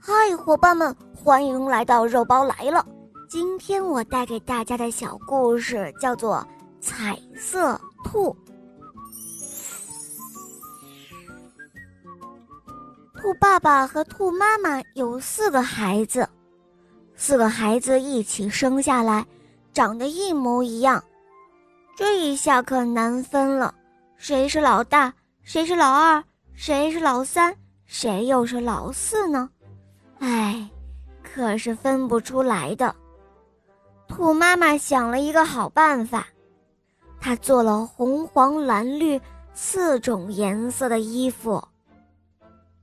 嗨，伙伴们，欢迎来到肉包来了。今天我带给大家的小故事叫做《彩色兔》。兔爸爸和兔妈妈有四个孩子，四个孩子一起生下来，长得一模一样。这一下可难分了，谁是老大，谁是老二，谁是老三，谁又是老四呢？哎，可是分不出来的。兔妈妈想了一个好办法，她做了红、黄、蓝、绿四种颜色的衣服。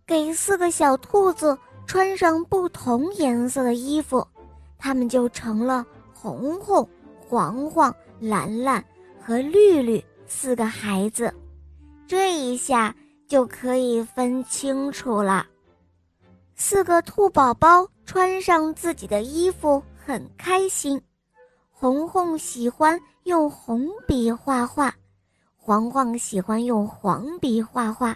给四个小兔子穿上不同颜色的衣服，它们就成了红红、黄黄、蓝蓝和绿绿四个孩子。这一下就可以分清楚了。四个兔宝宝穿上自己的衣服，很开心。红红喜欢用红笔画画，黄黄喜欢用黄笔画画。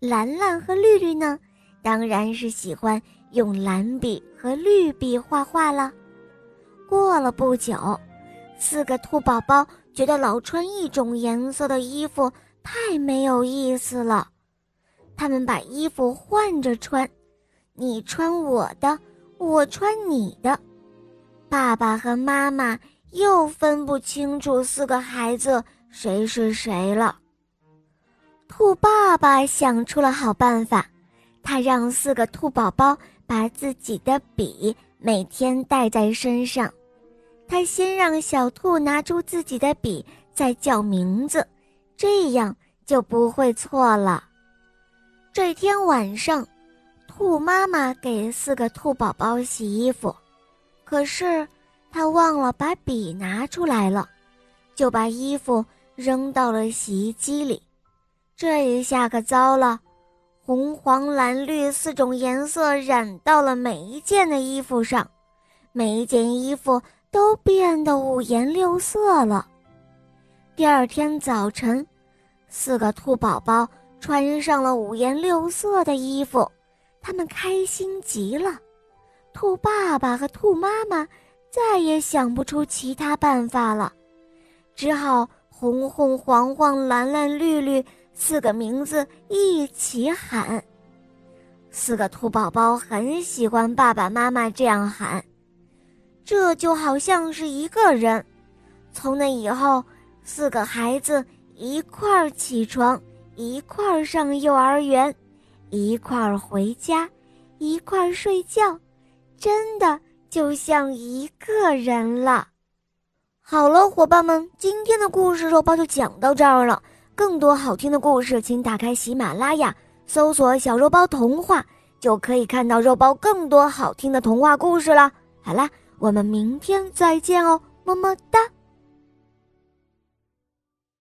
蓝蓝和绿绿呢，当然是喜欢用蓝笔和绿笔画画了。过了不久，四个兔宝宝觉得老穿一种颜色的衣服太没有意思了，他们把衣服换着穿，你穿我的，我穿你的。爸爸和妈妈又分不清楚四个孩子谁是谁了。兔爸爸想出了好办法，他让四个兔宝宝把自己的笔每天带在身上。他先让小兔拿出自己的笔，再叫名字，这样就不会错了。这天晚上，兔妈妈给四个兔宝宝洗衣服，可是她忘了把笔拿出来了，就把衣服扔到了洗衣机里。这一下可糟了，红、黄、蓝、绿四种颜色染到了每一件的衣服上，每一件衣服都变得五颜六色了。第二天早晨，四个兔宝宝穿上了五颜六色的衣服，他们开心极了。兔爸爸和兔妈妈再也想不出其他办法了，只好红红、黄黄、蓝蓝、绿绿。四个名字一起喊，四个兔宝宝很喜欢爸爸妈妈这样喊，这就好像是一个人。从那以后，四个孩子一块儿起床，一块儿上幼儿园，一块儿回家，一块儿睡觉，真的就像一个人了。好了，伙伴们，今天的故事肉包就讲到这儿了。更多好听的故事，请打开喜马拉雅，搜索“小肉包童话”，就可以看到肉包更多好听的童话故事了。好啦，我们明天再见哦，么么哒。